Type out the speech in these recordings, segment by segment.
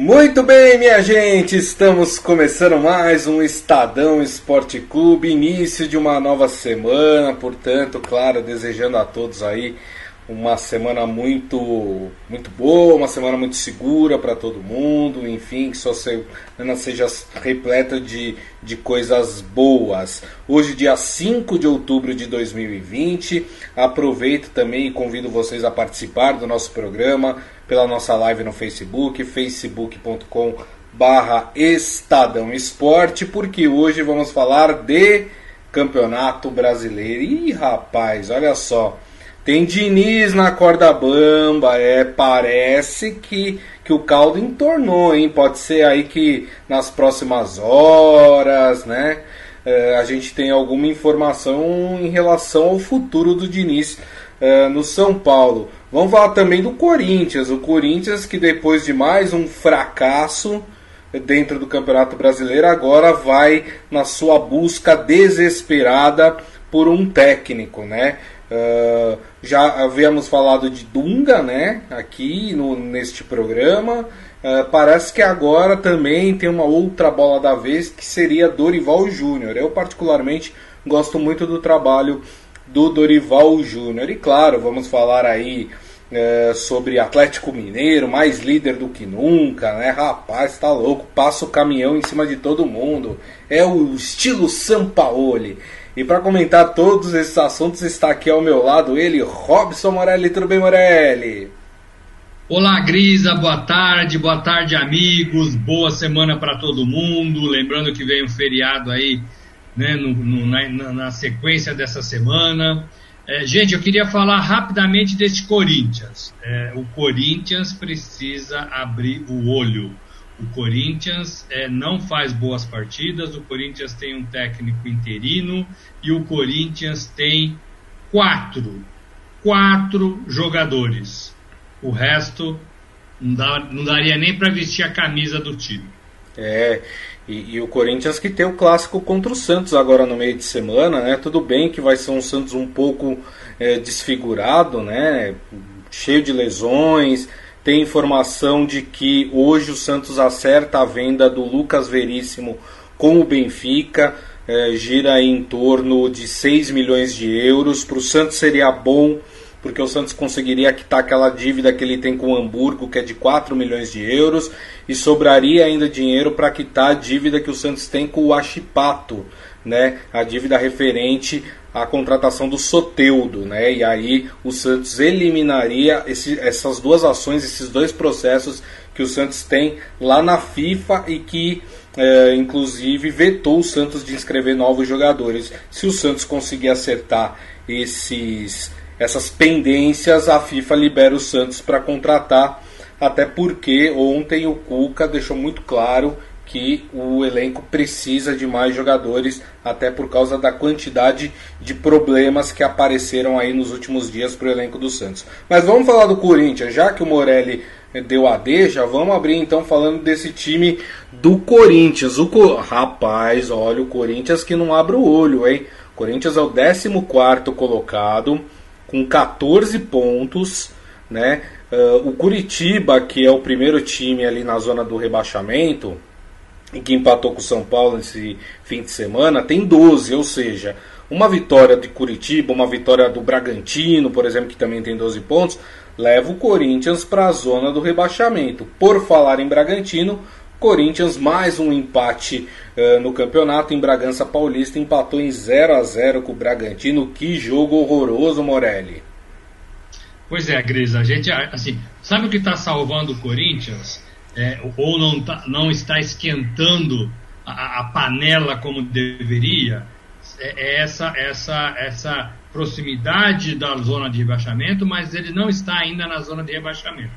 Muito bem, minha gente, estamos começando mais um Estadão Esporte Clube, início de uma nova semana, portanto, claro, desejando a todos aí uma semana muito muito boa, uma semana muito segura para todo mundo, enfim, que sua semana seja repleta de, de coisas boas. Hoje, dia 5 de outubro de 2020, aproveito também e convido vocês a participar do nosso programa pela nossa live no Facebook, facebook.com barra Estadão Esporte, porque hoje vamos falar de Campeonato Brasileiro. Ih, rapaz, olha só. Tem Diniz na corda bamba, é, parece que, que o caldo entornou, hein? Pode ser aí que nas próximas horas, né? É, a gente tem alguma informação em relação ao futuro do Diniz é, no São Paulo. Vamos falar também do Corinthians. O Corinthians que depois de mais um fracasso dentro do Campeonato Brasileiro agora vai na sua busca desesperada por um técnico, né? Uh, já havíamos falado de Dunga, né? Aqui no, neste programa. Uh, parece que agora também tem uma outra bola da vez que seria Dorival Júnior. Eu particularmente gosto muito do trabalho do Dorival Júnior. E claro, vamos falar aí uh, sobre Atlético Mineiro, mais líder do que nunca, né? Rapaz, tá louco, passa o caminhão em cima de todo mundo. É o estilo Sampaoli. E para comentar todos esses assuntos está aqui ao meu lado ele, Robson Morelli. Tudo bem, Morelli? Olá, Grisa, boa tarde, boa tarde, amigos, boa semana para todo mundo. Lembrando que vem um feriado aí, né, no, no, na, na, sequência dessa semana. É, gente, eu queria falar rapidamente desse Corinthians. É, o Corinthians precisa abrir o olho. O Corinthians é, não faz boas partidas, o Corinthians tem um técnico interino e o Corinthians tem quatro, quatro jogadores. O resto não, dá, não daria nem para vestir a camisa do time. É, e, e, o Corinthians que tem o clássico contra o Santos agora no meio de semana, né? Tudo bem que vai ser um Santos um pouco é, desfigurado, né? Cheio de lesões tem informação de que hoje o Santos acerta a venda do Lucas Veríssimo com o Benfica, é, gira em torno de 6 milhões de euros. Para o Santos seria bom, porque o Santos conseguiria quitar aquela dívida que ele tem com o Hamburgo, que é de 4 milhões de euros, e sobraria ainda dinheiro para quitar a dívida que o Santos tem com o Achipato, né? a dívida referente a contratação do Soteudo, né? E aí o Santos eliminaria esse, essas duas ações, esses dois processos que o Santos tem lá na FIFA e que é, inclusive vetou o Santos de inscrever novos jogadores. Se o Santos conseguir acertar esses essas pendências, a FIFA libera o Santos para contratar, até porque ontem o Cuca deixou muito claro que o elenco precisa de mais jogadores, até por causa da quantidade de problemas que apareceram aí nos últimos dias para o elenco do Santos. Mas vamos falar do Corinthians, já que o Morelli deu a deixa, vamos abrir então falando desse time do Corinthians. O Co... Rapaz, olha o Corinthians que não abre o olho, hein? O Corinthians é o 14 colocado, com 14 pontos, né? Uh, o Curitiba, que é o primeiro time ali na zona do rebaixamento, e que empatou com o São Paulo nesse fim de semana, tem 12, ou seja, uma vitória de Curitiba, uma vitória do Bragantino, por exemplo, que também tem 12 pontos, leva o Corinthians para a zona do rebaixamento. Por falar em Bragantino, Corinthians mais um empate uh, no campeonato em Bragança Paulista, empatou em 0 a 0 com o Bragantino. Que jogo horroroso, Morelli. Pois é, Gris, a gente assim, sabe o que está salvando o Corinthians? É, ou não, tá, não está esquentando a, a, panela como deveria, é, é essa, essa, essa proximidade da zona de rebaixamento, mas ele não está ainda na zona de rebaixamento.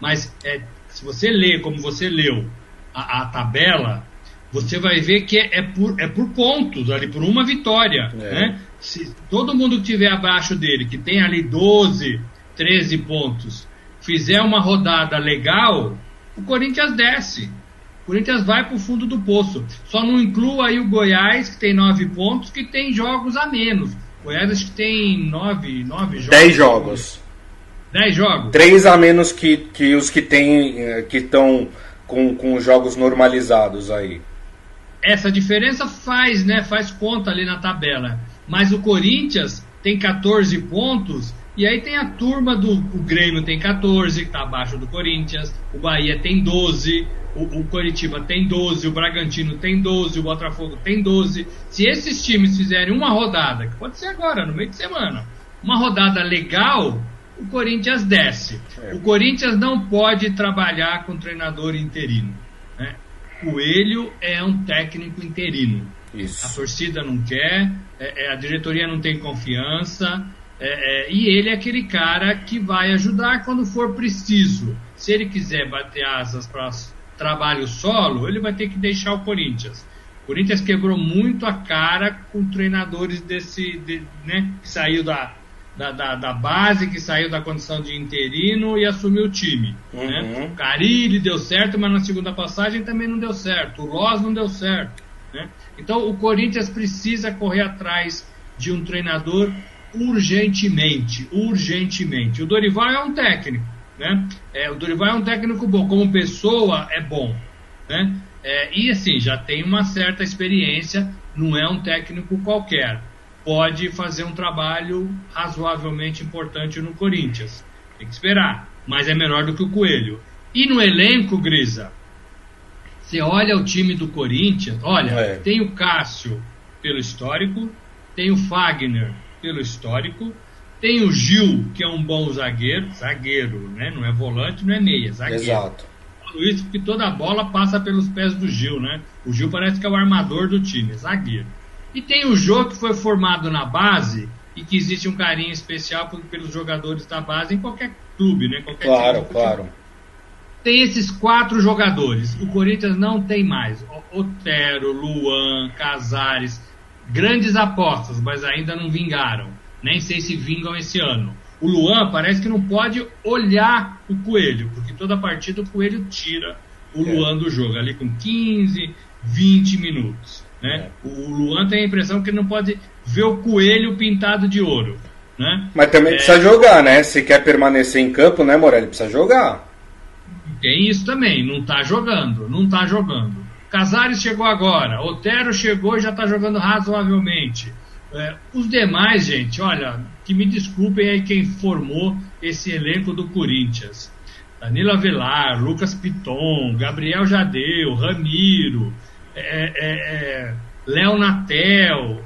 Mas é, se você lê como você leu a, a, tabela, você vai ver que é, é, por, é por pontos, ali, por uma vitória. É. Né? Se todo mundo que estiver abaixo dele, que tem ali 12, 13 pontos, fizer uma rodada legal, o Corinthians desce. O Corinthians vai para o fundo do poço. Só não inclua aí o Goiás, que tem nove pontos, que tem jogos a menos. O Goiás acho que tem nove, nove jogos. Dez jogos. Dez jogos. Três a menos que, que os que tem, eh, que estão com, com jogos normalizados aí. Essa diferença faz, né? Faz conta ali na tabela. Mas o Corinthians tem 14 pontos e aí tem a turma do o Grêmio tem 14, que está abaixo do Corinthians, o Bahia tem 12, o, o Coritiba tem 12, o Bragantino tem 12, o Botafogo tem 12. Se esses times fizerem uma rodada, que pode ser agora, no meio de semana, uma rodada legal, o Corinthians desce. É. O Corinthians não pode trabalhar com treinador interino. Né? Coelho é um técnico interino. Isso. A torcida não quer, é, é, a diretoria não tem confiança, é, é, e ele é aquele cara que vai ajudar quando for preciso. Se ele quiser bater asas para trabalho solo, ele vai ter que deixar o Corinthians. O Corinthians quebrou muito a cara com treinadores desse, de, né, que saiu da, da, da, da, base, que saiu da condição de interino e assumiu o time. Né? Uhum. Né? O Carilli deu certo, mas na segunda passagem também não deu certo. O Loz não deu certo. Né? Então o Corinthians precisa correr atrás de um treinador urgentemente, urgentemente. O Dorival é um técnico, né? É, o Dorival é um técnico bom, como pessoa é bom, né? É, e assim, já tem uma certa experiência, não é um técnico qualquer. Pode fazer um trabalho razoavelmente importante no Corinthians. Tem que esperar, mas é menor do que o Coelho. E no elenco, Grisa, você olha o time do Corinthians, olha, é. tem o Cássio pelo histórico, tem o Fagner pelo histórico. Tem o Gil, que é um bom zagueiro, zagueiro, né? Não é volante, não é meia, zagueiro. Exato. Falo isso porque toda a bola passa pelos pés do Gil, né? O Gil parece que é o armador do time, zagueiro. E tem o Jô, que foi formado na base e que existe um carinho especial pelos jogadores da base em qualquer clube, né? Qualquer claro, claro. Tem esses quatro jogadores. O Corinthians não tem mais. Otero, Luan, Casares grandes apostas, mas ainda não vingaram. Nem sei se vingam esse ano. O Luan parece que não pode olhar o Coelho, porque toda partida o Coelho tira o é. Luan do jogo, ali com 15, 20 minutos. Né? É. O Luan tem a impressão que ele não pode ver o Coelho pintado de ouro. Né? Mas também é... precisa jogar, né? Se quer permanecer em campo, né, Morelli? Precisa jogar. Tem isso também, não tá jogando, não tá jogando. Casares chegou agora, Otero chegou e já está jogando razoavelmente. É, os demais, gente, olha, que me desculpem aí quem formou esse elenco do Corinthians. Danilo Avelar, Lucas Piton, Gabriel Jadeu, Ramiro, é, é, é Léo Natel,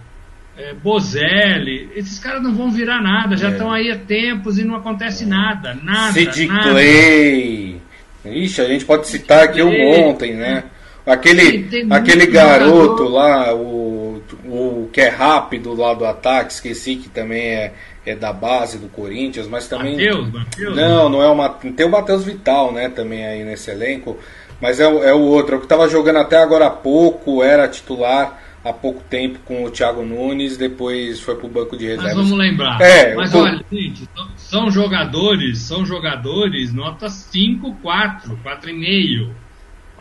é, Bozelli, esses caras não vão virar nada, já estão é. aí há tempos e não acontece nada, nada. Sid. Clay. Ixi, a gente pode citar aqui um ontem, né? Aquele, aquele garoto jogador. lá, o, o que é rápido lá do ataque, esqueci que também é, é da base do Corinthians, mas também. Mateus, Mateus, não, não é o Mateus. Tem o Matheus Vital, né, também aí nesse elenco. Mas é, é o outro, é o que estava jogando até agora há pouco, era titular há pouco tempo com o Thiago Nunes, depois foi para o banco de reservas. Mas vamos lembrar. É, Mas olha, gente, são jogadores, são jogadores nota 5, 4, 4,5.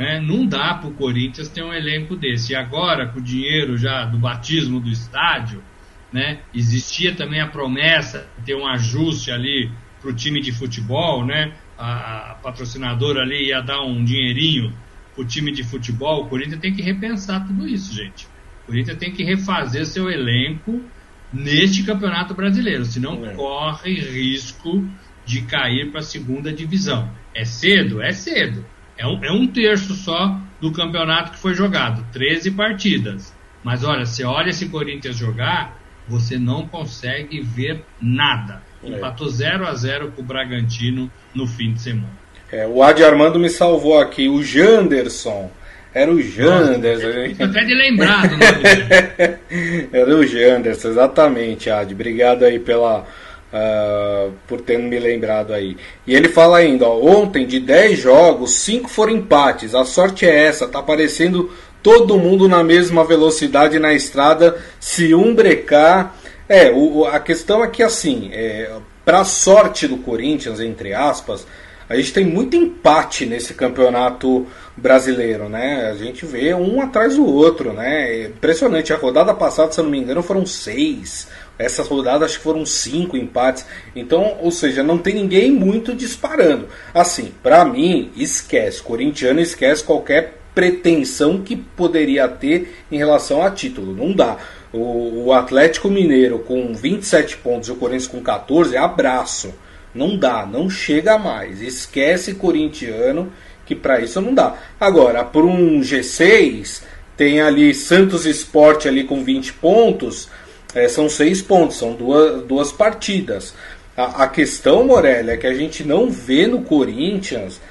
É, não dá para o Corinthians ter um elenco desse. E agora, com o dinheiro já do batismo do estádio, né, existia também a promessa de ter um ajuste ali para o time de futebol, né? A, a patrocinadora ali ia dar um dinheirinho para o time de futebol. O Corinthians tem que repensar tudo isso, gente. O Corinthians tem que refazer seu elenco neste campeonato brasileiro, senão é. corre risco de cair para a segunda divisão. É cedo? É cedo. É um, é um terço só do campeonato que foi jogado, 13 partidas. Mas olha, você olha esse Corinthians jogar, você não consegue ver nada. É. Empatou 0 a 0 com o Bragantino no fim de semana. É, o Adi Armando me salvou aqui, o Janderson. Era o Janderson. Nossa, até de lembrar do nome Era o Janderson, exatamente, Adi. Obrigado aí pela, Uh, por ter me lembrado aí. E ele fala ainda, ó, ontem de 10 jogos, 5 foram empates. A sorte é essa, tá aparecendo todo mundo na mesma velocidade na estrada. Se um brecar. É, o, a questão é que assim, é, para sorte do Corinthians, entre aspas, a gente tem muito empate nesse campeonato brasileiro, né? A gente vê um atrás do outro, né? É impressionante. A rodada passada, se eu não me engano, foram seis. Essa rodada acho que foram cinco empates. Então, ou seja, não tem ninguém muito disparando. Assim, para mim, esquece. Corintiano esquece qualquer pretensão que poderia ter em relação a título. Não dá. O, o Atlético Mineiro com 27 pontos e o Corinthians com 14, abraço. Não dá, não chega mais. Esquece corintiano, que para isso não dá. Agora, por um G6, tem ali Santos Esporte ali com 20 pontos, é, são 6 pontos, são duas, duas partidas. A, a questão, Morelli, é que a gente não vê no Corinthians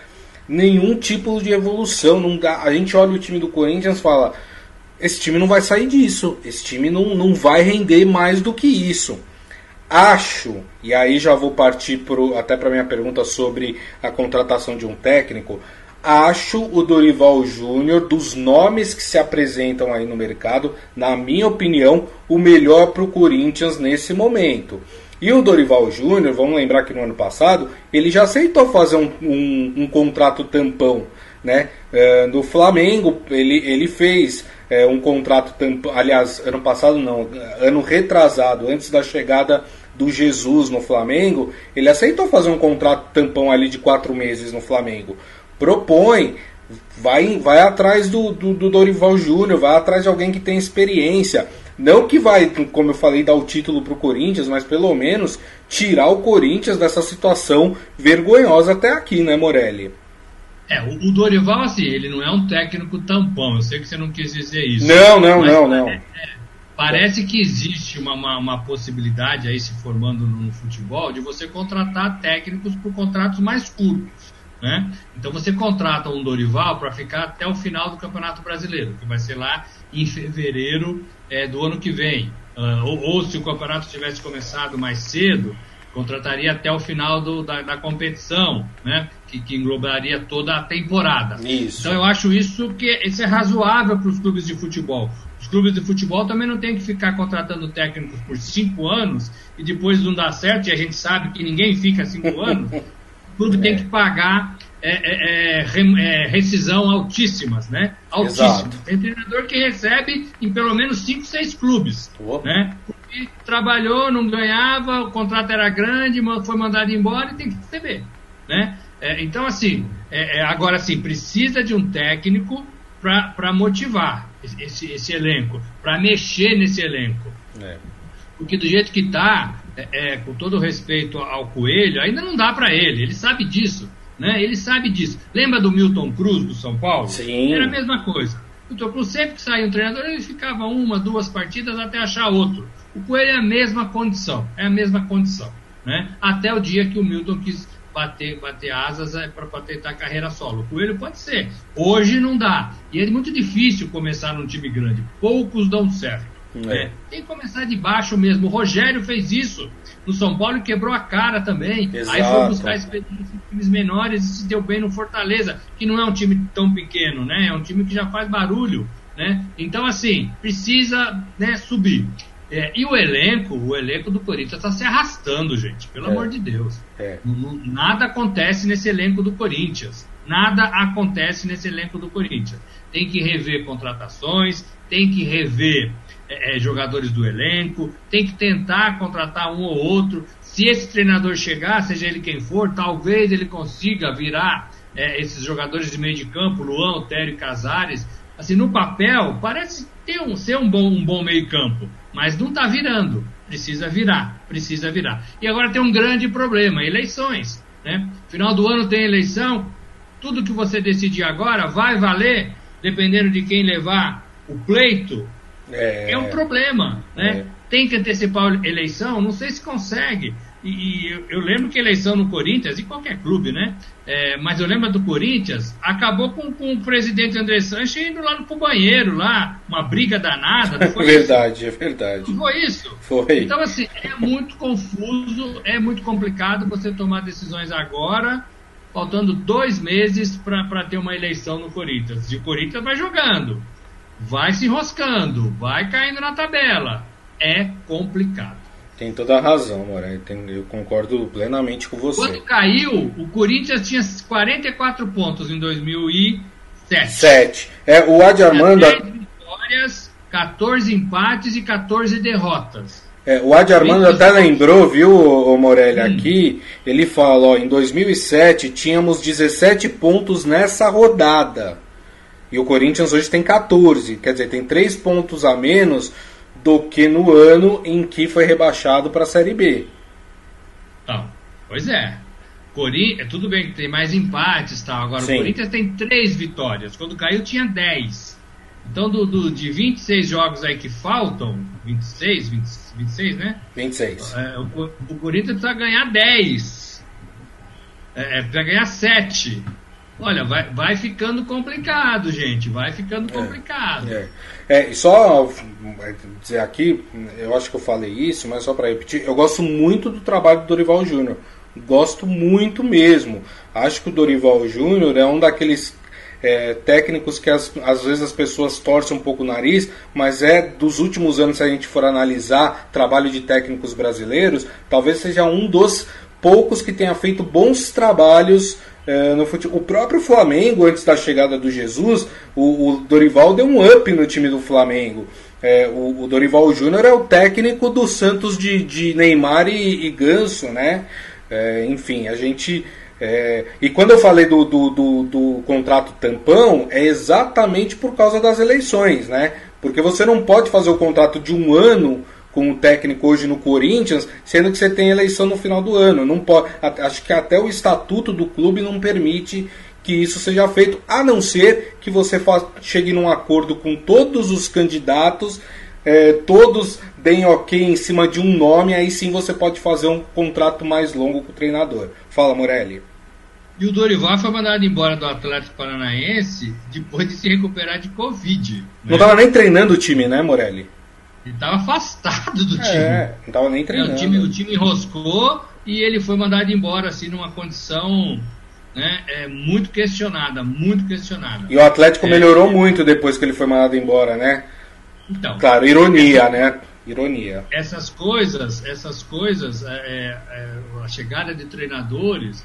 nenhum tipo de evolução. Não dá, a gente olha o time do Corinthians e fala: esse time não vai sair disso, esse time não, não vai render mais do que isso. Acho, e aí já vou partir pro, até para minha pergunta sobre a contratação de um técnico. Acho o Dorival Júnior, dos nomes que se apresentam aí no mercado, na minha opinião, o melhor para o Corinthians nesse momento. E o Dorival Júnior, vamos lembrar que no ano passado, ele já aceitou fazer um, um, um contrato tampão. Né? Uh, no Flamengo, ele, ele fez é, um contrato tampão. Aliás, ano passado não, ano retrasado, antes da chegada do Jesus no Flamengo, ele aceitou fazer um contrato tampão ali de quatro meses no Flamengo. Propõe, vai, vai atrás do, do, do Dorival Júnior, vai atrás de alguém que tem experiência. Não que vai, como eu falei, dar o título para o Corinthians, mas pelo menos tirar o Corinthians dessa situação vergonhosa até aqui, né, Morelli? É, o, Dorival, assim, ele não é um técnico tampão. Eu sei que você não quis dizer isso. Não, não, não, não. É, é, parece que existe uma, uma, uma, possibilidade aí se formando no, no futebol de você contratar técnicos por contratos mais curtos. Né? Então você contrata um Dorival para ficar até o final do Campeonato Brasileiro, que vai ser lá em fevereiro é, do ano que vem. Uh, ou, ou, se o campeonato tivesse começado mais cedo, contrataria até o final do, da, da, competição, né? Que, que, englobaria toda a temporada. Isso. Então eu acho isso que isso é razoável para os clubes de futebol. Clubes de futebol também não tem que ficar contratando técnicos por cinco anos e depois não dá certo, e a gente sabe que ninguém fica cinco anos. O clube é. tem que pagar é, é, é, é, rescisão altíssimas, né? Altíssimas. Tem treinador que recebe em pelo menos 5, 6 clubes, né? Porque trabalhou, não ganhava, o contrato era grande, foi mandado embora e tem que receber, né? É, então, assim, agora sim, precisa de um técnico para motivar esse, esse elenco, para mexer nesse elenco. Porque do jeito que está, com todo respeito ao Coelho, ainda não dá para ele, ele sabe disso. Né? Ele sabe disso. Lembra do Milton Cruz do São Paulo? Sim. Era a mesma coisa. O Milton Cruz sempre que saía um treinador, ele ficava uma, duas partidas até achar outro. O Coelho é a mesma condição, é a mesma condição. Né? Até o dia que o Milton quis bater, bater asas é, para tentar carreira solo. O Coelho pode ser. Hoje não dá. E é muito difícil começar num time grande. Poucos dão certo. É. Tem que começar de baixo mesmo. O Rogério fez isso no São Paulo e quebrou a cara também. Exato. Aí foi buscar experiência em times menores e se deu bem no Fortaleza, que não é um time tão pequeno, né? É um time que já faz barulho, né? Então, assim, precisa né, subir. É, e o elenco, o elenco do Corinthians está se arrastando, gente, pelo é. amor de Deus. É. Nada acontece nesse elenco do Corinthians. Nada acontece nesse elenco do Corinthians. Tem que rever contratações, tem que rever é, é, jogadores do elenco, tem que tentar contratar um ou outro. Se esse treinador chegar, seja ele quem for, talvez ele consiga virar é, esses jogadores de meio de campo, Luan, Otério e Casares. Assim, no papel, parece ter um, ser um bom, um bom meio campo, mas não está virando. Precisa virar, precisa virar. E agora tem um grande problema, eleições. Né? Final do ano tem eleição, tudo que você decidir agora vai valer, dependendo de quem levar o pleito, é, é um problema, né? É. Tem que antecipar a eleição, não sei se consegue. E, e eu, eu, lembro que eleição no Corinthians, e qualquer clube, né? É, mas eu lembro do Corinthians, acabou com, com o presidente André Sanches indo lá no banheiro, lá, uma briga danada. Foi verdade, isso? é verdade. Não foi isso? Foi. Então, assim, é muito confuso, é muito complicado você tomar decisões agora, faltando dois meses para ter uma eleição no Corinthians. E o Corinthians vai jogando vai se enroscando, vai caindo na tabela. É complicado. Tem toda a razão, Morelli. Eu concordo plenamente com você. Quando caiu, o Corinthians tinha 44 pontos em 2007. 7. É, o Adi Armando. 10 vitórias, 14 empates e 14 derrotas. É, o Adi Armando até lembrou, viu, o Morelli, hum. aqui, ele fala, ó, em 2007 tínhamos 17 pontos nessa rodada. E o Corinthians hoje tem 14, quer dizer, tem 3 pontos a menos do que no ano em que foi rebaixado para a Série B. Então, pois é. Corinthians, tudo bem que tem mais empates tal. Agora Sim. o Corinthians tem 3 vitórias. Quando caiu tinha 10. Então do, do, de 26 jogos aí que faltam, 26, 20, 26, né? 26. É, o, o Corinthians precisa ganhar 10. É, é, precisa ganhar 7. Olha, vai, vai ficando complicado, gente. Vai ficando é, complicado. É, é. e só dizer aqui, eu acho que eu falei isso, mas só para repetir, eu gosto muito do trabalho do Dorival Júnior. Gosto muito mesmo. Acho que o Dorival Júnior é um daqueles é, técnicos que as, às vezes as pessoas torcem um pouco o nariz, mas é dos últimos anos, se a gente for analisar trabalho de técnicos brasileiros, talvez seja um dos poucos que tenha feito bons trabalhos é, no futebol. O próprio Flamengo, antes da chegada do Jesus, o, o Dorival deu um up no time do Flamengo. É, o, o, Dorival Júnior é o técnico do Santos de, de Neymar e, e Ganso, né? É, enfim, a gente. É, e quando eu falei do, do, do, do, contrato tampão, é exatamente por causa das eleições, né? Porque você não pode fazer o contrato de um ano com o técnico hoje no Corinthians, sendo que você tem eleição no final do ano. Não pode, acho que até o estatuto do clube não permite que isso seja feito, a não ser que você chegue num acordo com todos os candidatos, é, todos deem ok em cima de um nome, aí sim você pode fazer um contrato mais longo com o treinador. Fala, Morelli. E o Dorival foi mandado embora do Atlético Paranaense depois de se recuperar de Covid. Né? Não estava nem treinando o time, né, Morelli? Ele estava afastado do time. É, não estava nem treinando. É, o, time, o time enroscou e ele foi mandado embora, assim, numa condição né, é, muito questionada, muito questionada. E o Atlético é, melhorou muito depois que ele foi mandado embora, né? Então. Claro, ironia, né? Ironia. Essas coisas, essas coisas, é, é, é a chegada de treinadores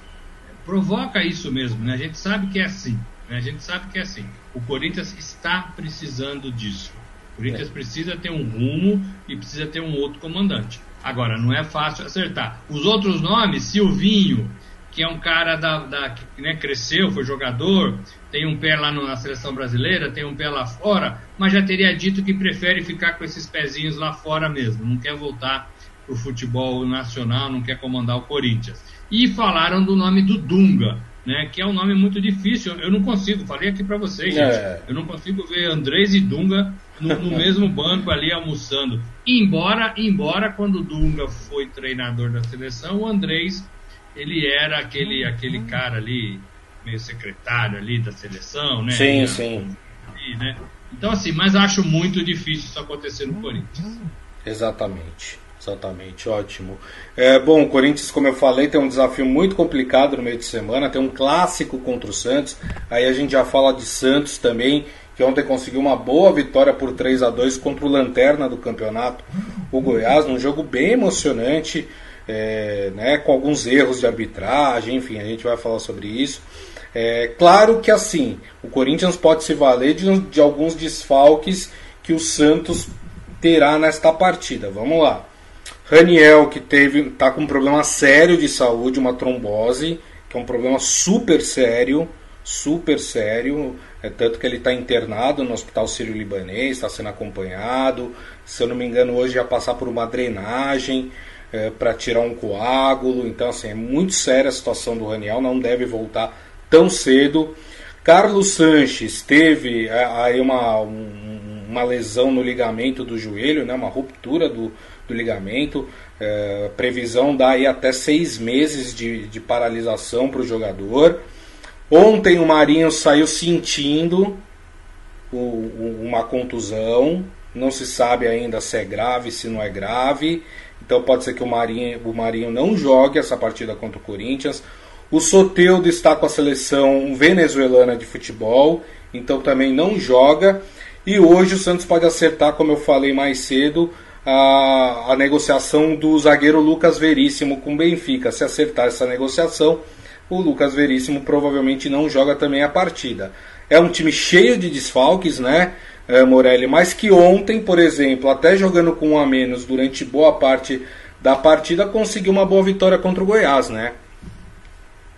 provoca isso mesmo, né? A gente sabe que é assim, né? A gente sabe que é assim. O Corinthians está precisando disso. Corinthians é. precisa ter um rumo e precisa ter um outro comandante. Agora, não é fácil acertar. Os outros nomes, Silvinho, que é um cara da, da que né, cresceu, foi jogador, tem um pé lá na seleção brasileira, tem um pé lá fora, mas já teria dito que prefere ficar com esses pezinhos lá fora mesmo, não quer voltar para o futebol nacional, não quer comandar o Corinthians. E falaram do nome do Dunga, né, que é um nome muito difícil. Eu não consigo, falei aqui para vocês, gente, é. eu não consigo ver Andrés e Dunga no, no mesmo banco ali almoçando. Embora, embora quando o Dunga foi treinador da seleção, o Andrés ele era aquele aquele cara ali meio secretário ali da seleção, né? Sim, sim. Ali, né? Então assim, mas acho muito difícil isso acontecer no Corinthians. Exatamente. Exatamente, ótimo. É, bom, o Corinthians, como eu falei, tem um desafio muito complicado no meio de semana. Tem um clássico contra o Santos. Aí a gente já fala de Santos também, que ontem conseguiu uma boa vitória por 3 a 2 contra o Lanterna do campeonato, o Goiás, num jogo bem emocionante, é, né, com alguns erros de arbitragem, enfim, a gente vai falar sobre isso. É, claro que assim, o Corinthians pode se valer de, de alguns desfalques que o Santos terá nesta partida. Vamos lá. Raniel, que teve tá com um problema sério de saúde, uma trombose, que é um problema super sério, super sério, é tanto que ele está internado no Hospital Sírio-Libanês, está sendo acompanhado, se eu não me engano hoje ia passar por uma drenagem é, para tirar um coágulo, então assim, é muito séria a situação do Raniel, não deve voltar tão cedo. Carlos Sanches teve é, aí uma, uma lesão no ligamento do joelho, né, uma ruptura do, do ligamento. É, previsão dá aí até seis meses de, de paralisação para o jogador. Ontem o Marinho saiu sentindo uma contusão. Não se sabe ainda se é grave, se não é grave. Então pode ser que o Marinho, o Marinho não jogue essa partida contra o Corinthians. O Soteudo está com a seleção venezuelana de futebol, então também não joga. E hoje o Santos pode acertar, como eu falei mais cedo, a, a negociação do zagueiro Lucas Veríssimo com o Benfica. Se acertar essa negociação, o Lucas Veríssimo provavelmente não joga também a partida. É um time cheio de desfalques, né, é, Morelli? Mas que ontem, por exemplo, até jogando com um a menos durante boa parte da partida, conseguiu uma boa vitória contra o Goiás, né?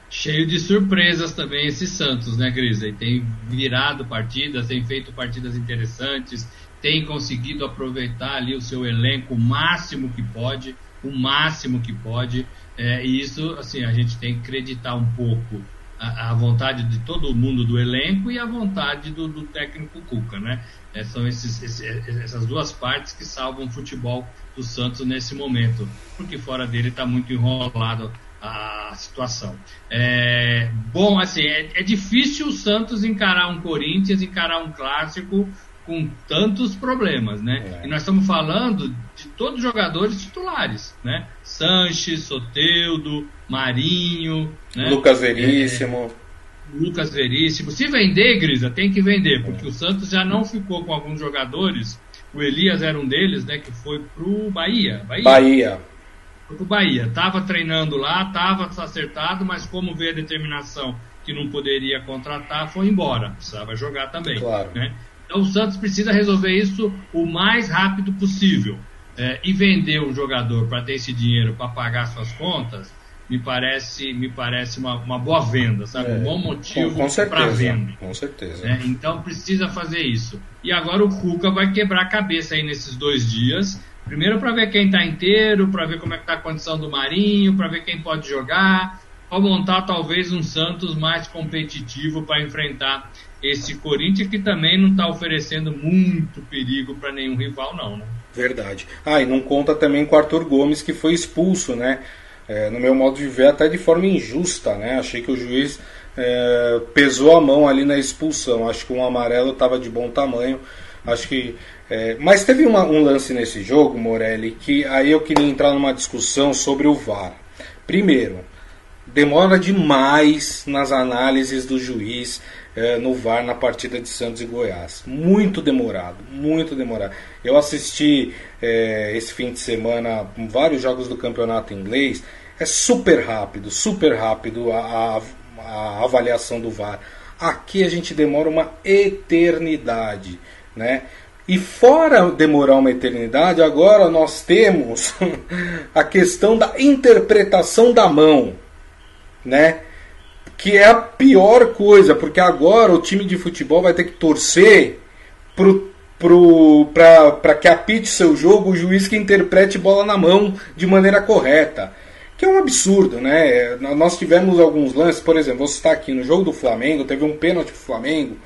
Cheio de surpresas também esse Santos, né, Cris? Ele tem virado partidas, tem feito partidas interessantes, tem conseguido aproveitar ali o seu elenco o máximo que pode, o máximo que pode. É, e isso, assim, a gente tem que acreditar um pouco a, a vontade de todo mundo do elenco e a vontade do, do técnico Cuca, né? É, são esses, esses, essas duas partes que salvam o futebol do Santos nesse momento, porque fora dele está muito enrolado a situação. É, bom, assim, é, é, difícil o Santos encarar um Corinthians, encarar um clássico com tantos problemas, né? É. E nós estamos falando de todos os jogadores titulares, né? Sanches, Soteudo, Marinho, né? Lucas Veríssimo. É, Lucas Veríssimo. Se vender, Grisa, tem que vender, porque o Santos já não ficou com alguns jogadores. O Elias era um deles, né? Que foi pro Bahia. Bahia. Bahia. Foi pro Bahia. Tava treinando lá, tava acertado, mas como veio a determinação que não poderia contratar, foi embora. Precisava jogar também. Claro. Né? Então o Santos precisa resolver isso o mais rápido possível. É, e vender um jogador para ter esse dinheiro para pagar suas contas, me parece, me parece uma, uma boa venda, sabe? É, um bom motivo para venda. Com certeza. É, então precisa fazer isso. E agora o Cuca vai quebrar a cabeça aí nesses dois dias. Primeiro para ver quem está inteiro, para ver como é que está a condição do Marinho, para ver quem pode jogar, para montar talvez um Santos mais competitivo para enfrentar esse Corinthians que também não está oferecendo muito perigo para nenhum rival, não, né? Verdade. Ah, e não conta também com o Arthur Gomes que foi expulso, né? É, no meu modo de ver, até de forma injusta, né? Achei que o juiz é, pesou a mão ali na expulsão. Acho que um amarelo estava de bom tamanho. Acho que. É, mas teve uma, um lance nesse jogo, Morelli, que aí eu queria entrar numa discussão sobre o VAR. Primeiro, demora demais nas análises do juiz é, no VAR na partida de Santos e Goiás. Muito demorado, muito demorado. Eu assisti é, esse fim de semana vários jogos do campeonato inglês. É super rápido, super rápido a, a, a avaliação do VAR. Aqui a gente demora uma eternidade, né? E fora demorar uma eternidade, agora nós temos a questão da interpretação da mão, né? Que é a pior coisa, porque agora o time de futebol vai ter que torcer pro, para que apite seu jogo o juiz que interprete bola na mão de maneira correta. Que é um absurdo, né? Nós tivemos alguns lances, por exemplo, vou citar aqui no jogo do Flamengo, teve um pênalti pro Flamengo,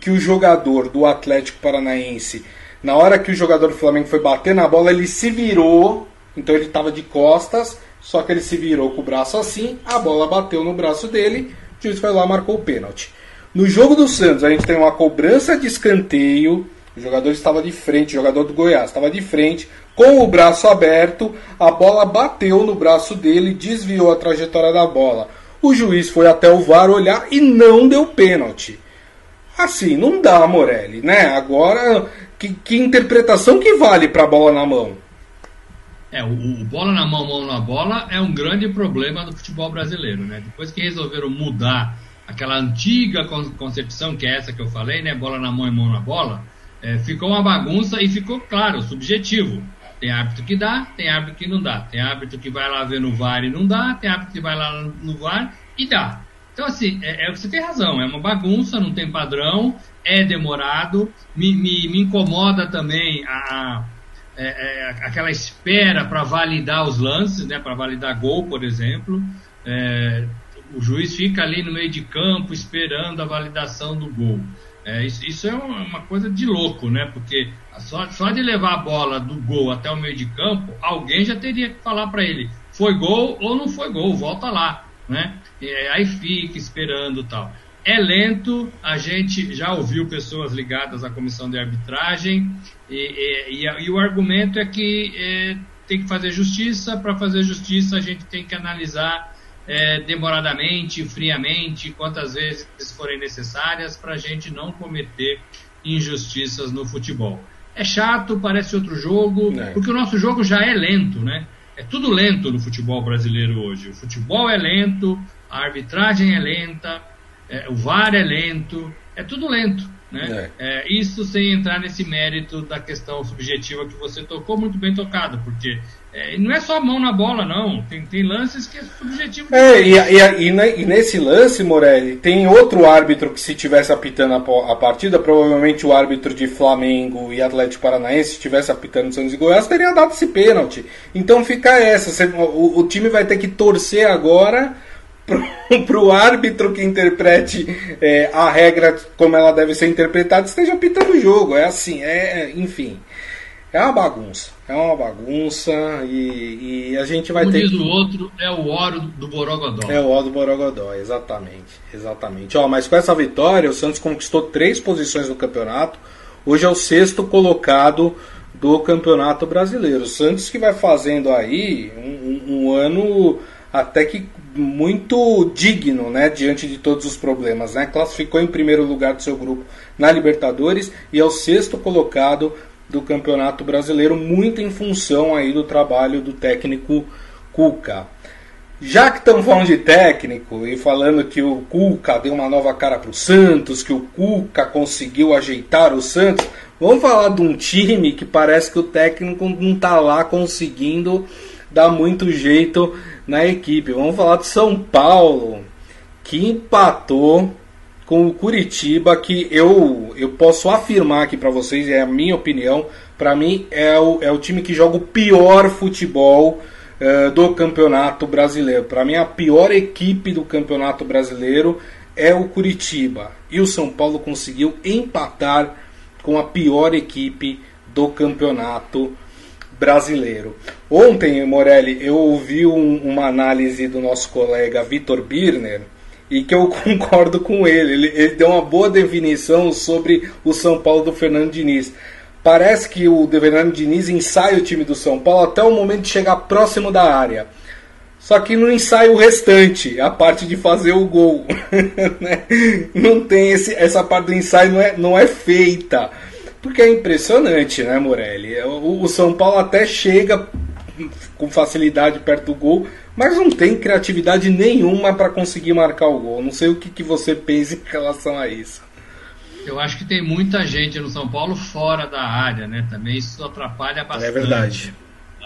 que o jogador do Atlético Paranaense, na hora que o jogador do Flamengo foi bater na bola, ele se virou, então ele estava de costas, só que ele se virou com o braço assim, a bola bateu no braço dele, o juiz foi lá e marcou o pênalti. No jogo do Santos, a gente tem uma cobrança de escanteio, o jogador estava de frente, o jogador do Goiás estava de frente, com o braço aberto, a bola bateu no braço dele, desviou a trajetória da bola. O juiz foi até o VAR olhar e não deu pênalti. Assim, não dá, Morelli, né? Agora, que, que interpretação que vale para a bola na mão? É, o, o, bola na mão, mão na bola é um grande problema do futebol brasileiro, né? Depois que resolveram mudar aquela antiga concepção, que é essa que eu falei, né? Bola na mão e mão na bola, é, ficou uma bagunça e ficou claro, subjetivo. Tem árbitro que dá, tem árbitro que não dá. Tem árbitro que vai lá ver no VAR e não dá, tem árbitro que vai lá no VAR e dá. Então, assim, é, é você tem razão, é uma bagunça, não tem padrão, é demorado, me, me, me incomoda também a é, é, aquela espera para validar os lances, né, para validar gol, por exemplo. É, o juiz fica ali no meio de campo esperando a validação do gol. É, isso, isso, é uma coisa de louco, né? Porque só, só de levar a bola do gol até o meio de campo, alguém já teria que falar para ele: foi gol ou não foi gol, volta lá, né? E aí fica esperando tal. É lento, a gente já ouviu pessoas ligadas à comissão de arbitragem, e, e, e, e o argumento é que é, tem que fazer justiça, para fazer justiça a gente tem que analisar é, demoradamente, friamente, quantas vezes forem necessárias, para a gente não cometer injustiças no futebol. é chato, parece outro jogo, é. porque o nosso jogo já é lento, né? É tudo lento no futebol brasileiro hoje. O futebol é lento, a arbitragem é lenta, é, o VAR é lento, é tudo lento. Né? É. É, isso sem entrar nesse mérito da questão subjetiva que você tocou, muito bem tocado, porque é, não é só mão na bola, não. Tem, tem lances que é subjetivo. É, e, e, e, nesse lance, Morelli, tem outro árbitro que, se tivesse apitando a, a, partida, provavelmente o árbitro de Flamengo e Atlético Paranaense, se estivesse apitando Santos e Goiás, teria dado esse pênalti. Então fica essa. Você, o, o time vai ter que torcer agora para o árbitro que interprete é, a regra como ela deve ser interpretada esteja pitando o jogo. É assim, é, enfim. É uma bagunça. É uma bagunça e, e a gente vai Como ter. Diz o outro, é o oro do Borogodó. É o oro do Borogodó, exatamente. Exatamente. Ó, mas com essa vitória, o Santos conquistou três posições no campeonato. Hoje é o sexto colocado do Campeonato Brasileiro. O Santos que vai fazendo aí um, um, um ano até que muito digno, né, diante de todos os problemas, né? Classificou em primeiro lugar do seu grupo na Libertadores e é o sexto colocado do Campeonato Brasileiro, muito em função aí do trabalho do técnico Cuca. Já que estamos falando de técnico e falando que o Cuca deu uma nova cara para o Santos, que o Cuca conseguiu ajeitar o Santos, vamos falar de um time que parece que o técnico não está lá conseguindo dar muito jeito na equipe. Vamos falar de São Paulo, que empatou com o Curitiba, que eu, eu posso afirmar aqui para vocês, é a minha opinião, para mim é o, é o time que joga o pior futebol uh, do Campeonato Brasileiro. Para mim a pior equipe do Campeonato Brasileiro é o Curitiba. E o São Paulo conseguiu empatar com a pior equipe do Campeonato Brasileiro. Ontem, Morelli, eu ouvi um, uma análise do nosso colega Vitor Birner, e que eu concordo com ele. ele. ele. deu uma boa definição sobre o São Paulo do Fernando Diniz. Parece que o Fernando Diniz ensaia o time do São Paulo até o momento de chegar próximo da área. Só que não ensaia o restante, a parte de fazer o gol. Né? não tem esse, essa parte do ensaio não é, não é feita. Porque é impressionante, né, Morelli? O, o São Paulo até chega com facilidade perto do gol, mas não tem criatividade nenhuma para conseguir marcar o gol. Não sei o que, que você pensa em relação a isso. Eu acho que tem muita gente no São Paulo fora da área, né? Também isso atrapalha bastante. É verdade.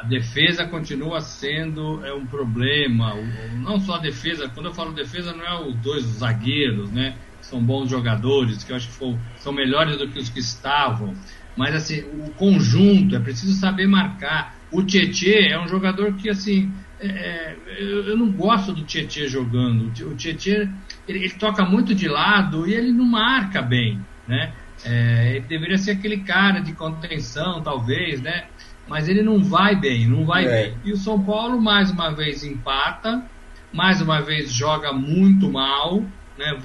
A defesa continua sendo é um problema. Não só a defesa, quando eu falo defesa, não é os dois zagueiros, né? São bons jogadores, que eu acho que são melhores do que os que estavam. Mas assim, o conjunto, é preciso saber marcar. O Tietê é um jogador que, assim, é, é, eu, eu, não gosto do Tietchan jogando. O Tietchan ele, ele, toca muito de lado e ele não marca bem, né? É, ele deveria ser aquele cara de contenção, talvez, né? Mas ele não vai bem, não vai é. bem. E o São Paulo mais uma vez empata, mais uma vez joga muito mal, né?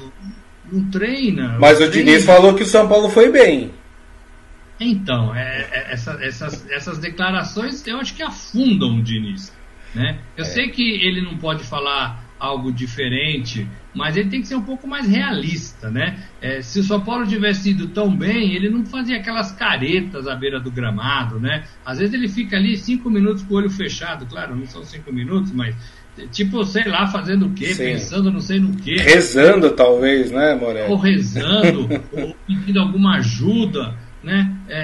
Não treina. Mas o treina. Diniz falou que o São Paulo foi bem. Então, é, é, essa, essas, essas declarações eu acho que afundam o Diniz. Né? Eu é. sei que ele não pode falar algo diferente, mas ele tem que ser um pouco mais realista, né? É, se o São Paulo tivesse ido tão bem, ele não fazia aquelas caretas à beira do gramado, né? Às vezes ele fica ali cinco minutos com o olho fechado, claro, não são cinco minutos, mas tipo, sei lá, fazendo o quê? Sim. Pensando não sei no quê. Rezando, talvez, né, Moreno? Ou rezando, ou pedindo alguma ajuda né? É,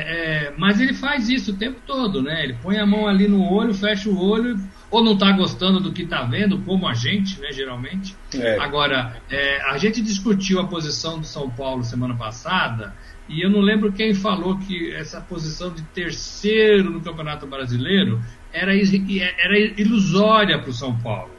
é, mas ele faz isso o tempo todo, né? Ele põe a mão ali no olho, fecha o olho, ou não está gostando do que está vendo, como a gente, né? Geralmente. É. Agora, é, a gente discutiu a posição do São Paulo semana passada e eu não lembro quem falou que essa posição de terceiro no Campeonato Brasileiro era, era ilusória para o São Paulo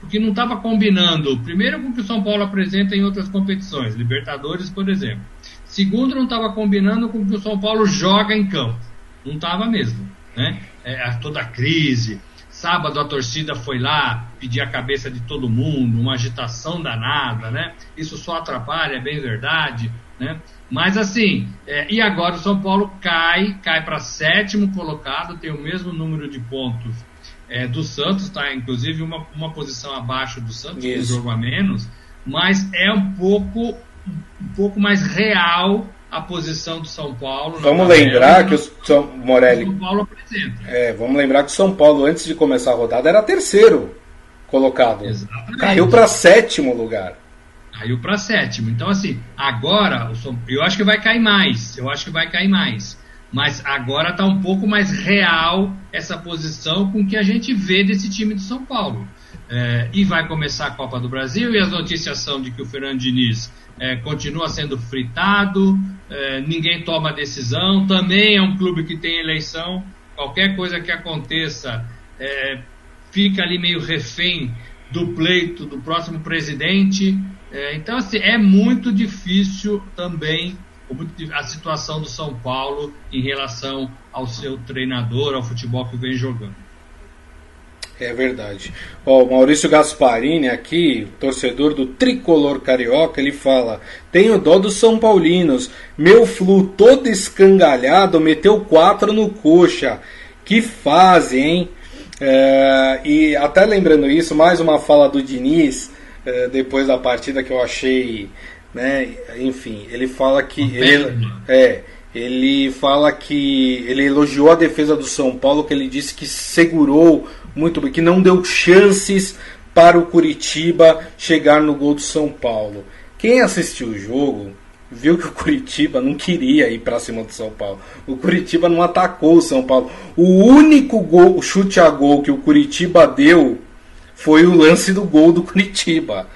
porque não estava combinando, primeiro, com o que o São Paulo apresenta em outras competições, Libertadores, por exemplo. Segundo, não estava combinando com o que o São Paulo joga em campo. Não estava mesmo. Né? É, toda a crise. Sábado a torcida foi lá pedir a cabeça de todo mundo, uma agitação danada, né? Isso só atrapalha, é bem verdade, né? Mas assim, é, e agora o São Paulo cai, cai para sétimo colocado, tem o mesmo número de pontos é, do Santos, tá? Inclusive uma, uma posição abaixo do Santos, Isso. um jogo a menos, mas é um pouco um pouco mais real a posição do São Paulo. Vamos lembrar que o São Morelli. São Paulo apresenta. É, vamos lembrar que o São Paulo, antes de começar a rodada, era terceiro colocado. Exatamente. Caiu para sétimo lugar. Caiu para sétimo. Então, assim, agora, eu acho que vai cair mais. Eu acho que vai cair mais. Mas agora está um pouco mais real essa posição com que a gente vê desse time de São Paulo. É, e vai começar a Copa do Brasil e as notícias são de que o Fernando Diniz é, continua sendo fritado, é, ninguém toma decisão, também é um clube que tem eleição, qualquer coisa que aconteça é, fica ali meio refém do pleito do próximo presidente. É, então, assim, é muito difícil também a situação do São Paulo em relação ao seu treinador, ao futebol que vem jogando. É verdade. O Maurício Gasparini aqui, torcedor do tricolor carioca, ele fala: Tenho dó dos São Paulinos. Meu flu todo escangalhado meteu quatro no coxa. Que fase, hein? É, e até lembrando isso, mais uma fala do Diniz depois da partida que eu achei, né? Enfim, ele fala que ele, é, ele fala que ele elogiou a defesa do São Paulo, que ele disse que segurou muito bem, que não deu chances para o Curitiba chegar no gol do São Paulo. Quem assistiu o jogo viu que o Curitiba não queria ir para cima do São Paulo. O Curitiba não atacou o São Paulo. O único gol, o chute a gol que o Curitiba deu foi o lance do gol do Curitiba.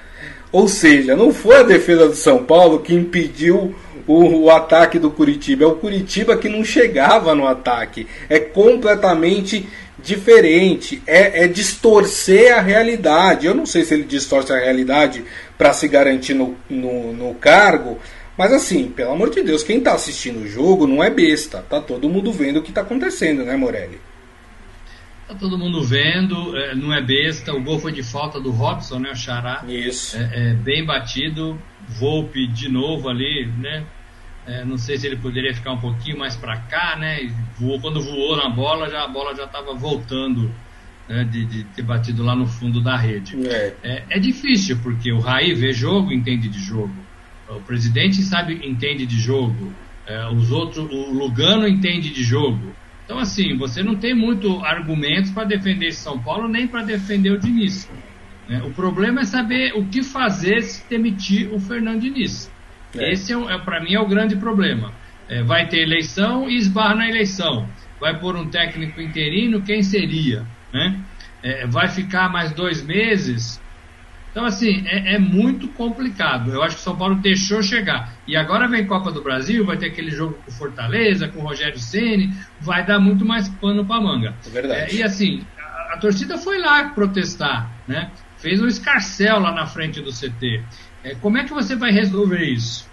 Ou seja, não foi a defesa do São Paulo que impediu o, o, ataque do Curitiba. É o Curitiba que não chegava no ataque. É completamente diferente, é, é, distorcer a realidade. Eu não sei se ele distorce a realidade para se garantir no, no, no, cargo, mas assim, pelo amor de Deus, quem está assistindo o jogo não é besta, tá todo mundo vendo o que está acontecendo, né, Morelli? Tá todo mundo vendo, é, não é besta. O gol foi de falta do Robson, né, o Xará. Isso. É, é bem batido. Volpe de novo ali, né? É, não sei se ele poderia ficar um pouquinho mais para cá, né? Voou, quando voou na bola, já, a bola já estava voltando né, de, de, ter batido lá no fundo da rede. É. é. É, difícil, porque o Raí vê jogo, entende de jogo. O presidente sabe, entende de jogo. É, os outros, o Lugano entende de jogo. Então, assim, você não tem muito argumentos para defender São Paulo nem para defender o Diniz. Né? O problema é saber o que fazer se demitir o Fernando Diniz. É. Esse, é, é para mim, é o grande problema. É, vai ter eleição e esbarra na eleição. Vai pôr um técnico interino, quem seria? Né? É, vai ficar mais dois meses? Então, assim, é, é, muito complicado. Eu acho que o São Paulo deixou chegar. E agora vem Copa do Brasil, vai ter aquele jogo com Fortaleza, com o Rogério Ceni, vai dar muito mais pano para manga. É verdade. e assim, a, a, torcida foi lá protestar, né? Fez um escarcel lá na frente do CT. É, como é que você vai resolver isso?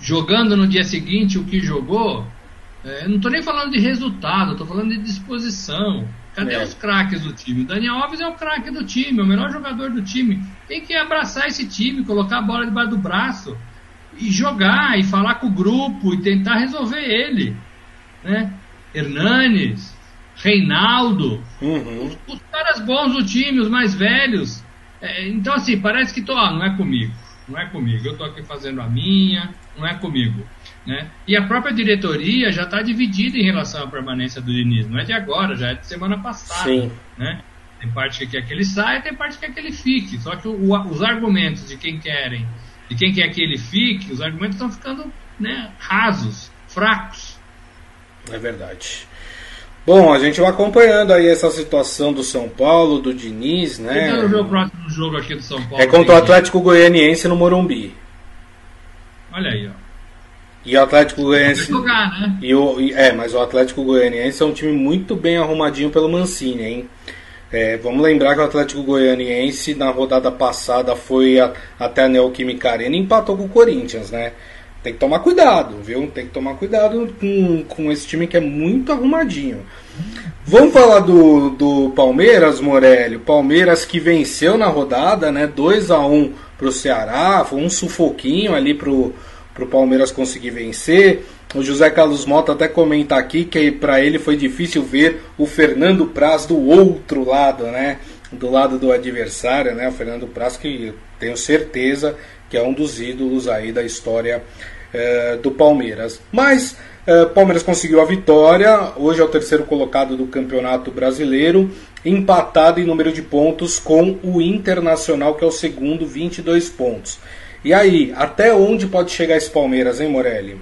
Jogando no dia seguinte o que jogou? É, não estou nem falando de resultado, estou falando de disposição. Cadê é. os craques do time? O Daniel Alves é o craque do time, é o melhor jogador do time. Tem que abraçar esse time, colocar a bola debaixo do braço e jogar e falar com o grupo e tentar resolver ele. Né? Hernanes, Reinaldo, uhum. os, os, caras bons do time, os mais velhos. É, então, assim, parece que tô, ah, não é comigo, não é comigo. Eu tô aqui fazendo a minha, não é comigo. Né? E a própria diretoria já está dividida em relação à permanência do Diniz. Não é de agora, já é de semana passada. Sim. Né? Tem parte que quer que ele saia, tem parte que quer que ele fique. Só que o, os argumentos de quem querem, de quem quer que ele fique, os argumentos estão ficando né, rasos, fracos. É verdade. Bom, a gente vai acompanhando aí essa situação do São Paulo, do Diniz, né? Quero ver o próximo jogo aqui do São Paulo. É contra o Atlético Goianiense no Morumbi. Olha aí, ó. E o Atlético Goianiense. Jogar, né? e o, e, é, mas o Atlético Goianiense é um time muito bem arrumadinho pelo Mancini, hein? É, vamos lembrar que o Atlético Goianiense na rodada passada foi a, até a Neoquímica Arena e empatou com o Corinthians, né? Tem que tomar cuidado, viu? Tem que tomar cuidado com, com esse time que é muito arrumadinho. Vamos falar do, do Palmeiras, Morelli. Palmeiras que venceu na rodada, né? 2 a 1 pro Ceará. Foi um sufoquinho ali pro, pro Palmeiras conseguir vencer. O José Carlos Mota até comenta aqui que para ele foi difícil ver o Fernando Praz do outro lado, né? Do lado do adversário, né? O Fernando Praz que tenho certeza que é um dos ídolos aí da história é, do Palmeiras. Mas é, Palmeiras conseguiu a vitória, hoje é o terceiro colocado do Campeonato Brasileiro, empatado em número de pontos com o Internacional, que é o segundo, 22 pontos. E aí, até onde pode chegar esse Palmeiras, hein, Morelli?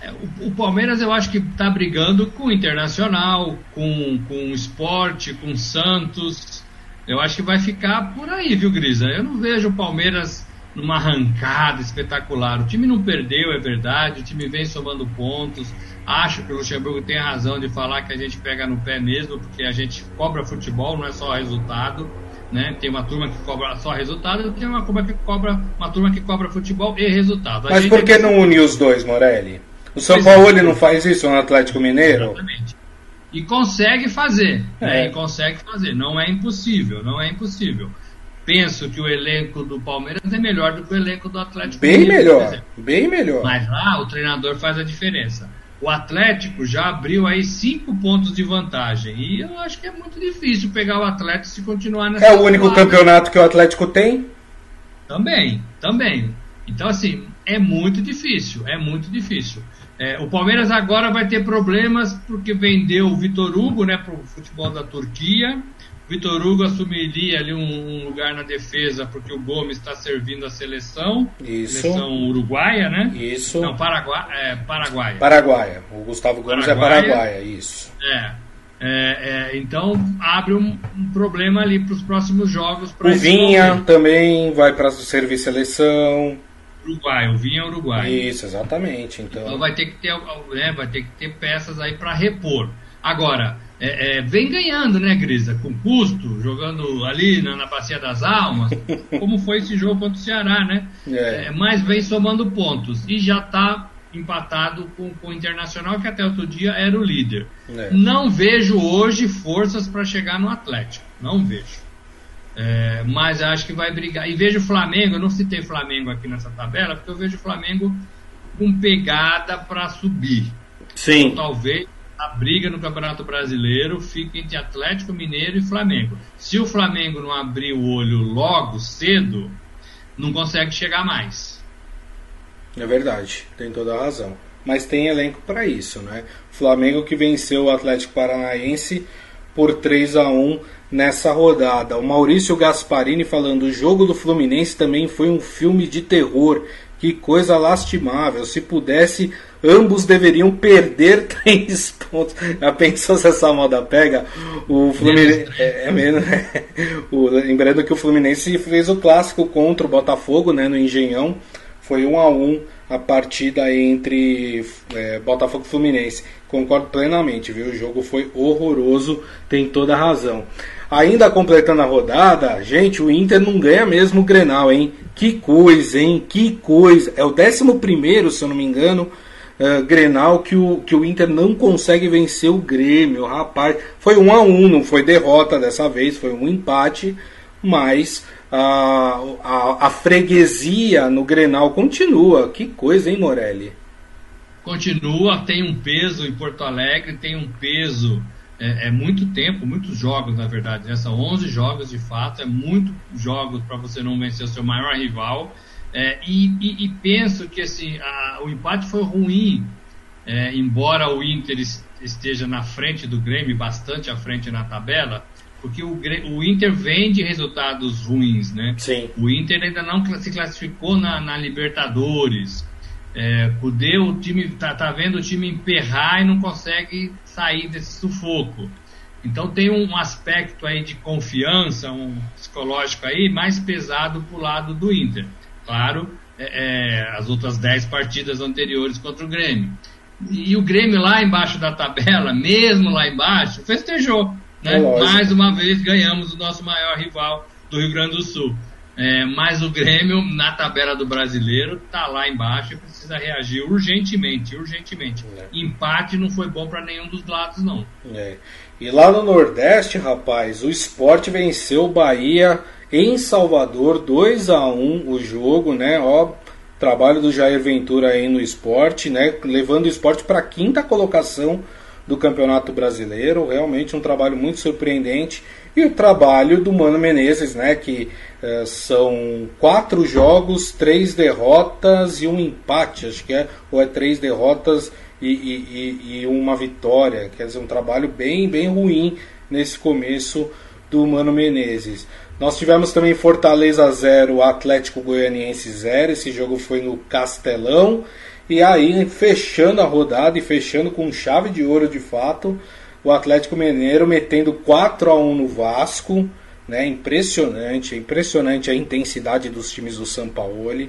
É, o, o, Palmeiras eu acho que está brigando com o Internacional, com, com o Esporte, com o Santos. Eu acho que vai ficar por aí, viu, Grisa? Eu não vejo o Palmeiras numa arrancada espetacular. O time não perdeu, é verdade, o time vem somando pontos. Acho que o Luxemburgo tem razão de falar que a gente pega no pé mesmo, porque a gente cobra futebol, não é só resultado. Né? Tem uma turma que cobra só resultado, tem uma turma que cobra, uma turma que cobra futebol e resultado. A Mas por que é... não unir os dois, Morelli? O São pois Paulo é. não faz isso no Atlético Mineiro? Exatamente. E consegue fazer, né? é. né? E consegue fazer. Não é impossível, não é impossível penso que o elenco do Palmeiras é melhor do que o elenco do Atlético Bem Mineiro, melhor, bem melhor. Mas lá o treinador faz a diferença. O Atlético já abriu aí cinco pontos de vantagem. E eu acho que é muito difícil pegar o Atlético se continuar nessa. É o único campeonato que o Atlético tem? Também, também. Então, assim, é muito difícil. É muito difícil. É, o Palmeiras agora vai ter problemas porque vendeu o Vitor Hugo né, para o futebol da Turquia. Vitor Hugo assumiria ali um, um, lugar na defesa porque o Gomes está servindo a seleção, Isso. seleção uruguaia, né? Isso. Não, é, Paraguaia. Paraguaia. O Gustavo Gomes é Paraguaia, é Paraguaia, isso. É. é, é então abre um, um problema ali para os próximos jogos. O Vinha também vai para servir seleção. Uruguai, o Vinha é Uruguai. Isso, exatamente. Então, então vai ter que ter, né, vai ter que ter peças aí para repor. Agora, é, é, vem ganhando, né, Grisa? Com custo, jogando ali na, na Bacia das Almas, como foi esse jogo contra o Ceará, né? É. é mas vem somando pontos e já está empatado com, com, o Internacional, que até outro dia era o líder. É. Não vejo hoje forças para chegar no Atlético, não vejo. É, mas acho que vai brigar. E vejo o Flamengo, eu não citei Flamengo aqui nessa tabela, porque eu vejo o Flamengo com pegada para subir. Sim. Então, talvez a briga no Campeonato Brasileiro fica entre Atlético Mineiro e Flamengo. Se o Flamengo não abrir o olho logo, cedo, não consegue chegar mais. É verdade, tem toda a razão. Mas tem elenco para isso, né? Flamengo que venceu o Atlético Paranaense por 3 a 1 nessa rodada. O Maurício Gasparini falando: o jogo do Fluminense também foi um filme de terror. Que coisa lastimável. Se pudesse, ambos deveriam perder três pontos. Já pensou se essa moda pega? O Fluminense. É, é mesmo, né? O, lembrando que o Fluminense fez o clássico contra o Botafogo, né? No Engenhão. Foi um a um a partida entre é, Botafogo e Fluminense. Concordo plenamente, viu? O jogo foi horroroso, tem toda a razão. Ainda completando a rodada, gente, o Inter não ganha mesmo o Grenal, hein? Que coisa, hein? Que coisa. É o 11 primeiro, se eu não me engano, uh, Grenal que o, que o Inter não consegue vencer o Grêmio, rapaz. Foi um a um, não foi derrota dessa vez, foi um empate, mas a, a, a freguesia no Grenal continua. Que coisa, hein, Morelli? Continua, tem um peso em Porto Alegre, tem um peso. É, é muito tempo, muitos jogos, na verdade. Né? São 11 jogos de fato, é muito jogos para você não vencer o seu maior rival. É, e, e, e, penso que assim, a, o empate foi ruim, é, embora o Inter esteja na frente do Grêmio, bastante à frente na tabela, porque o, o Inter vem de resultados ruins, né? Sim. O Inter ainda não se classificou na, na Libertadores. É, o o time tá, tá vendo o time emperrar e não consegue sair desse sufoco. Então tem um aspecto aí de confiança, um psicológico aí mais pesado pro lado do Inter. Claro, é, é, as outras 10 partidas anteriores contra o Grêmio. E o Grêmio lá embaixo da tabela, mesmo lá embaixo, festejou. Né? É Mais uma vez ganhamos o nosso maior rival do Rio Grande do Sul. É, mas o Grêmio, na tabela do brasileiro, está lá embaixo e precisa reagir urgentemente, urgentemente. É. Empate não foi bom para nenhum dos lados, não. É. E lá no Nordeste, rapaz, o esporte venceu o Bahia em Salvador, 2 a 1 o jogo, né? Ó, trabalho do Jair Ventura aí no esporte, né? Levando o esporte para a quinta colocação do Campeonato Brasileiro. Realmente um trabalho muito surpreendente. e o trabalho do Mano Menezes, né, que uh, são quatro jogos, três derrotas e um empate, acho que é, ou é três derrotas e, e, e uma vitória, quer dizer, um trabalho bem, bem ruim nesse começo do Mano Menezes. Nós tivemos também Fortaleza 0, Atlético Goianiense 0. Esse jogo foi no Castelão. E aí, fechando a rodada e fechando com chave de ouro de fato, o Atlético Mineiro metendo 4 a 1 no Vasco. Né? Impressionante, impressionante a intensidade dos times do São Paulo.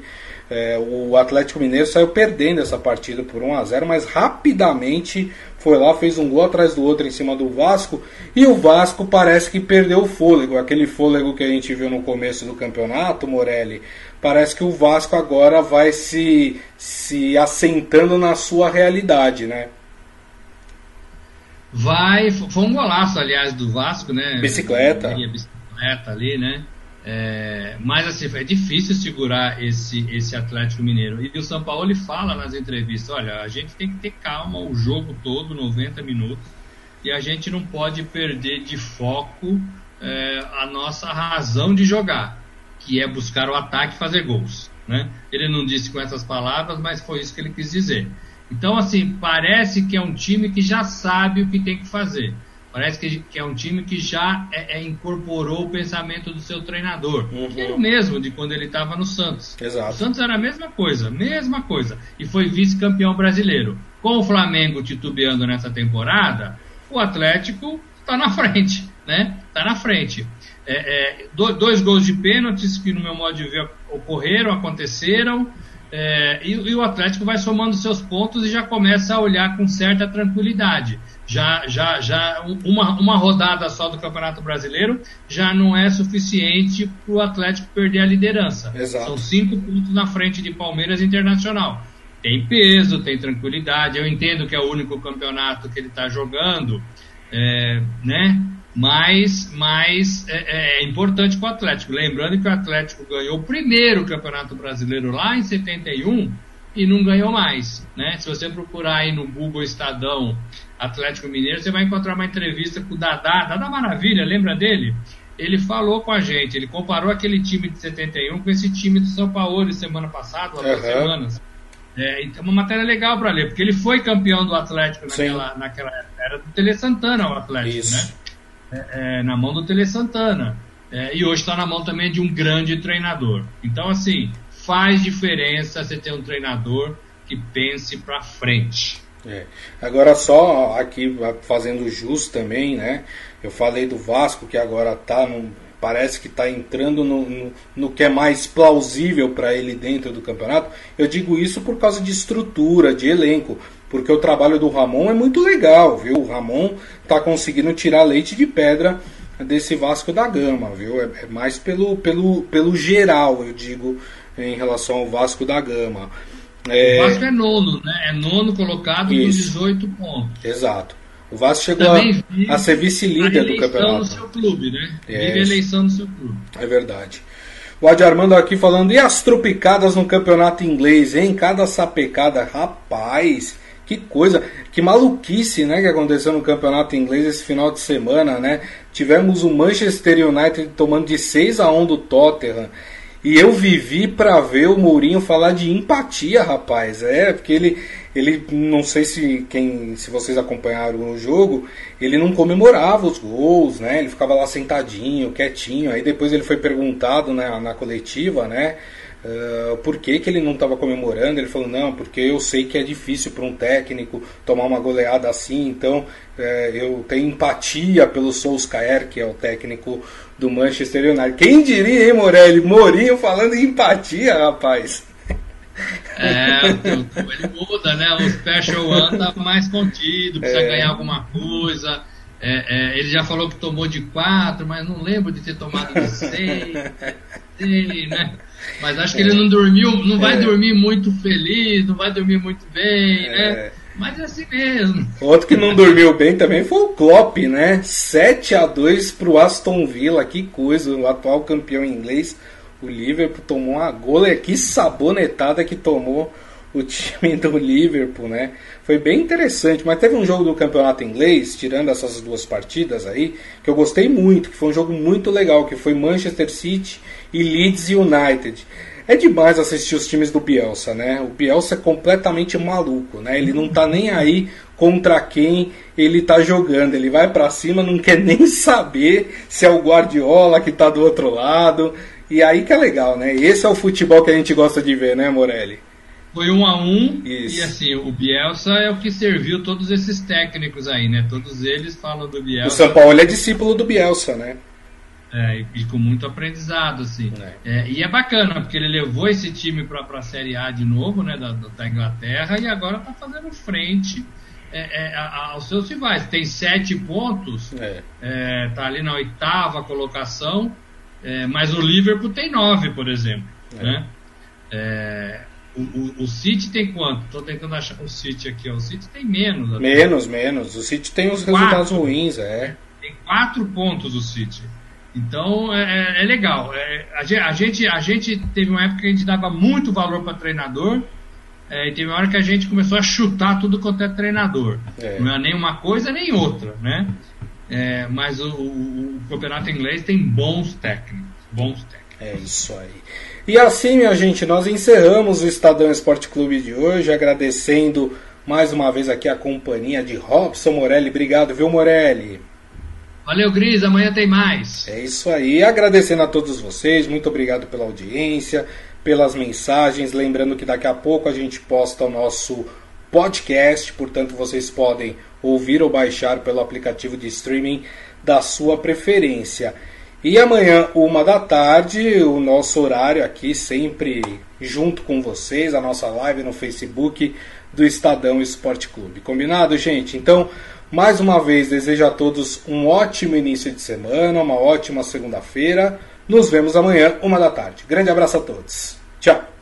É, o Atlético Mineiro saiu perdendo essa partida por 1 a 0 mas rapidamente foi lá, fez um gol atrás do outro em cima do Vasco. E o Vasco parece que perdeu o fôlego, aquele fôlego que a gente viu no começo do campeonato, Morelli. Parece que o Vasco agora vai se, se assentando na sua realidade, né? Vai, foi um golaço, aliás, do Vasco, né? Bicicleta. Bicicleta ali, né? É, mas assim, é difícil segurar esse, esse Atlético Mineiro. E o São Paulo ele fala nas entrevistas: olha, a gente tem que ter calma o jogo todo, 90 minutos, e a gente não pode perder de foco é, a nossa razão de jogar, que é buscar o ataque e fazer gols. Né? Ele não disse com essas palavras, mas foi isso que ele quis dizer. Então, assim, parece que é um time que já sabe o que tem que fazer. Parece que, que é um time que já é, é, incorporou o pensamento do seu treinador, uhum. que era o mesmo de quando ele estava no Santos. Exato. O Santos era a mesma coisa, mesma coisa. E foi vice-campeão brasileiro. Com o Flamengo titubeando nessa temporada, o Atlético está na frente, né? Está na frente. É, é, dois gols de pênaltis que, no meu modo de ver, ocorreram, aconteceram. É, e, e, o Atlético vai somando seus pontos e já começa a olhar com certa tranquilidade já, já, já uma, uma rodada só do Campeonato Brasileiro já não é suficiente para o Atlético perder a liderança. Exato. São cinco pontos na frente de Palmeiras Internacional. Tem peso, tem tranquilidade. Eu entendo que é o único campeonato que ele está jogando, é, né? Mas, mas é, é, importante para o Atlético. Lembrando que o Atlético ganhou o primeiro Campeonato Brasileiro lá em 71 e não ganhou mais. Né? Se você procurar aí no Google Estadão Atlético Mineiro, você vai encontrar uma entrevista com o Dadá, Dadá Maravilha, lembra dele? Ele falou com a gente, ele comparou aquele time de 71 com esse time do São Paulo semana passada, há duas semanas. É, então, uma matéria legal para ler, porque ele foi campeão do Atlético naquela, naquela era do Tele Santana, o Atlético, Isso. né? É, é, na mão do Tele Santana. É, e hoje está na mão também de um grande treinador. Então, assim, faz diferença você ter um treinador que pense para frente. É. Agora só aqui fazendo jus também, né? Eu falei do Vasco que agora tá parece que está entrando no, no, no, que é mais plausível para ele dentro do campeonato. Eu digo isso por causa de estrutura, de elenco, porque o trabalho do Ramon é muito legal, viu? O Ramon está conseguindo tirar leite de pedra desse Vasco da Gama, viu? É, é mais pelo, pelo, pelo geral, eu digo, em relação ao Vasco da Gama. É... O Vasco é nono, né? É nono colocado Isso. com 18 pontos. Exato. O Vasco chegou a, a, ser vice-líder do campeonato. no seu clube, né? É, vive eleição no seu clube. É verdade. O Adi Armando aqui falando, e as trupicadas no campeonato inglês, hein? Cada sapecada, rapaz, que coisa, que maluquice, né, que aconteceu no campeonato inglês esse final de semana, né? Tivemos o Manchester United tomando de 6 a 1 do Tottenham. E eu vivi para ver o Mourinho falar de empatia, rapaz. É, porque ele, ele não sei se quem, se vocês acompanharam o jogo, ele não comemorava os gols, né? Ele ficava lá sentadinho, quietinho. Aí depois ele foi perguntado né, na coletiva, né? Uh, por que, que ele não estava comemorando? Ele falou: não, porque eu sei que é difícil para um técnico tomar uma goleada assim, então uh, eu tenho empatia pelo Solskjaer, que é o técnico do Manchester United. Quem diria, hein, Morelli? Mourinho falando em empatia, rapaz. É, ele muda, né? O Special One tá mais contido, precisa é. ganhar alguma coisa. É, é, ele já falou que tomou de quatro, mas não lembro de ter tomado de seis. Sei, né? Mas acho que ele não dormiu, não vai é. dormir muito feliz, não vai dormir muito bem, né? É. Mas é assim mesmo. Outro que não dormiu bem também foi o Klopp, né? 7 a 2 pro Aston Villa, que coisa, o atual campeão inglês. O Liverpool tomou uma gola, que sabonetada que tomou o time do Liverpool, né? Foi bem interessante, mas teve um jogo do campeonato inglês, tirando essas duas partidas aí, que eu gostei muito, que foi um jogo muito legal, que foi Manchester City e Leeds United. É demais assistir os times do Bielsa, né? O Bielsa é completamente maluco, né? Ele não tá nem aí contra quem ele tá jogando. Ele vai para cima, não quer nem saber se é o Guardiola que tá do outro lado. E aí que é legal, né? Esse é o futebol que a gente gosta de ver, né, Morelli? Foi um a um Isso. e assim, o Bielsa é o que serviu todos esses técnicos aí, né? Todos eles falam do Bielsa. O São Paulo é discípulo do Bielsa, né? É, e com muito aprendizado, assim. É. É, e é bacana, porque ele levou esse time para a Série A de novo, né, da, da Inglaterra, e agora está fazendo frente é, é aos seus rivais. Tem sete pontos, é. é. tá ali na oitava colocação, mas o Liverpool tem nove, por exemplo. Né? O, o, o, City tem quanto? Estou tentando achar o City aqui. Ó. O City tem menos. Até. Menos, menos. O City tem os quatro. resultados ruins, é. Tem quatro pontos o City. Então é, é, é legal. É, a, gente, a gente teve uma época que a gente dava muito valor para treinador. É, e teve uma hora que a gente começou a chutar tudo quanto é treinador. É. Não é nem uma coisa nem outra, né? É, mas o, o, o, campeonato inglês tem bons técnicos. Bons técnicos. É isso aí. E assim, minha gente, nós encerramos o Estadão Esporte Clube de hoje, agradecendo mais uma vez aqui a companhia de Robson Morelli. Obrigado, viu, Morelli? Valeu, Gris. Amanhã tem mais. É isso aí. Agradecendo a todos vocês. Muito obrigado pela audiência, pelas mensagens. Lembrando que daqui a pouco a gente posta o nosso podcast. Portanto, vocês podem ouvir ou baixar pelo aplicativo de streaming da sua preferência. E amanhã, uma da tarde, o nosso horário aqui, sempre junto com vocês, a nossa live no Facebook do Estadão Esporte Clube. Combinado, gente? Então. Mais uma vez, desejo a todos um ótimo início de semana, uma ótima segunda-feira. Nos vemos amanhã, uma da tarde. Grande abraço a todos. Tchau.